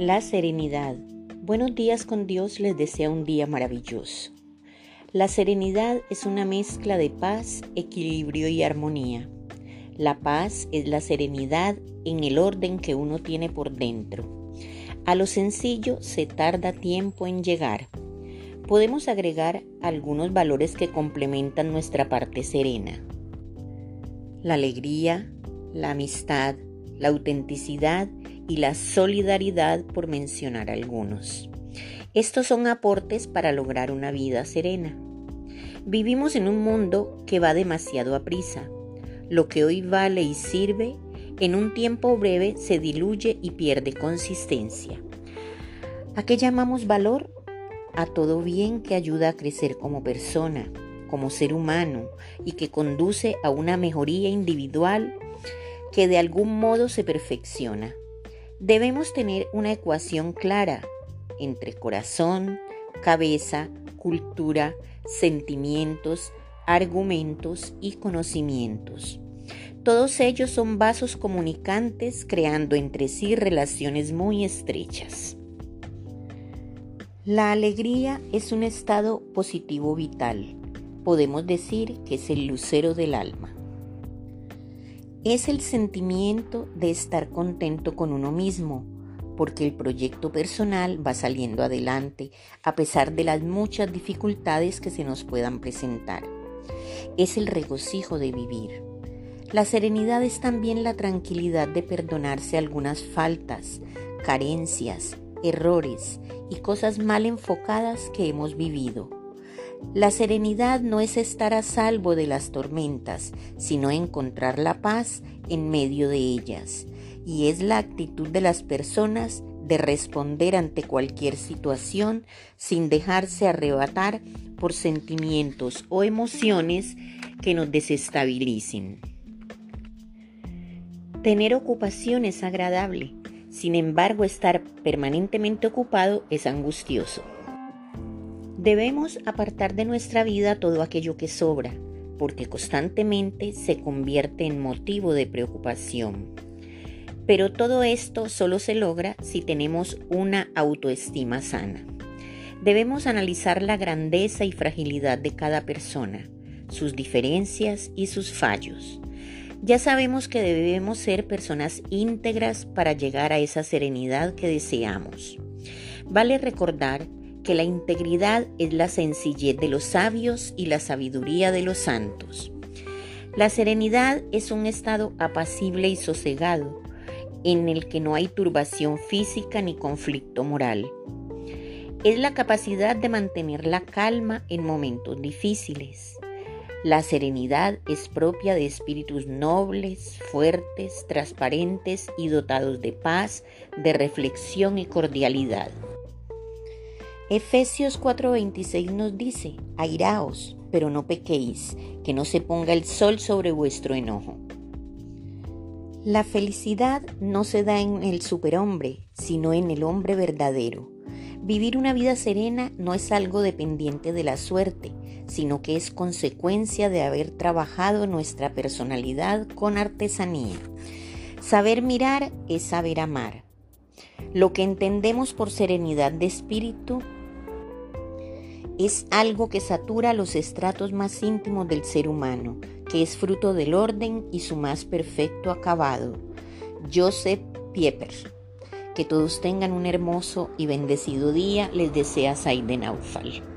La serenidad. Buenos días con Dios les desea un día maravilloso. La serenidad es una mezcla de paz, equilibrio y armonía. La paz es la serenidad en el orden que uno tiene por dentro. A lo sencillo se tarda tiempo en llegar. Podemos agregar algunos valores que complementan nuestra parte serena. La alegría, la amistad, la autenticidad y la solidaridad por mencionar algunos. Estos son aportes para lograr una vida serena. Vivimos en un mundo que va demasiado a prisa. Lo que hoy vale y sirve, en un tiempo breve se diluye y pierde consistencia. ¿A qué llamamos valor? A todo bien que ayuda a crecer como persona, como ser humano y que conduce a una mejoría individual que de algún modo se perfecciona. Debemos tener una ecuación clara entre corazón, cabeza, cultura, sentimientos, argumentos y conocimientos. Todos ellos son vasos comunicantes creando entre sí relaciones muy estrechas. La alegría es un estado positivo vital. Podemos decir que es el lucero del alma es el sentimiento de estar contento con uno mismo, porque el proyecto personal va saliendo adelante a pesar de las muchas dificultades que se nos puedan presentar. Es el regocijo de vivir. La serenidad es también la tranquilidad de perdonarse algunas faltas, carencias, errores y cosas mal enfocadas que hemos vivido la serenidad no es estar a salvo de las tormentas, sino encontrar la paz en medio de ellas. Y es la actitud de las personas de responder ante cualquier situación sin dejarse arrebatar por sentimientos o emociones que nos desestabilicen. Tener ocupación es agradable, sin embargo estar permanentemente ocupado es angustioso. Debemos apartar de nuestra vida todo aquello que sobra, porque constantemente se convierte en motivo de preocupación. Pero todo esto solo se logra si tenemos una autoestima sana. Debemos analizar la grandeza y fragilidad de cada persona, sus diferencias y sus fallos. Ya sabemos que debemos ser personas íntegras para llegar a esa serenidad que deseamos. Vale recordar que la integridad es la sencillez de los sabios y la sabiduría de los santos. La serenidad es un estado apacible y sosegado, en el que no hay turbación física ni conflicto moral. Es la capacidad de mantener la calma en momentos difíciles. La serenidad es propia de espíritus nobles, fuertes, transparentes y dotados de paz, de reflexión y cordialidad. Efesios 4:26 nos dice, airaos, pero no pequéis, que no se ponga el sol sobre vuestro enojo. La felicidad no se da en el superhombre, sino en el hombre verdadero. Vivir una vida serena no es algo dependiente de la suerte, sino que es consecuencia de haber trabajado nuestra personalidad con artesanía. Saber mirar es saber amar. Lo que entendemos por serenidad de espíritu es algo que satura los estratos más íntimos del ser humano, que es fruto del orden y su más perfecto acabado. Joseph Pieper. Que todos tengan un hermoso y bendecido día, les desea Saiden Aufal.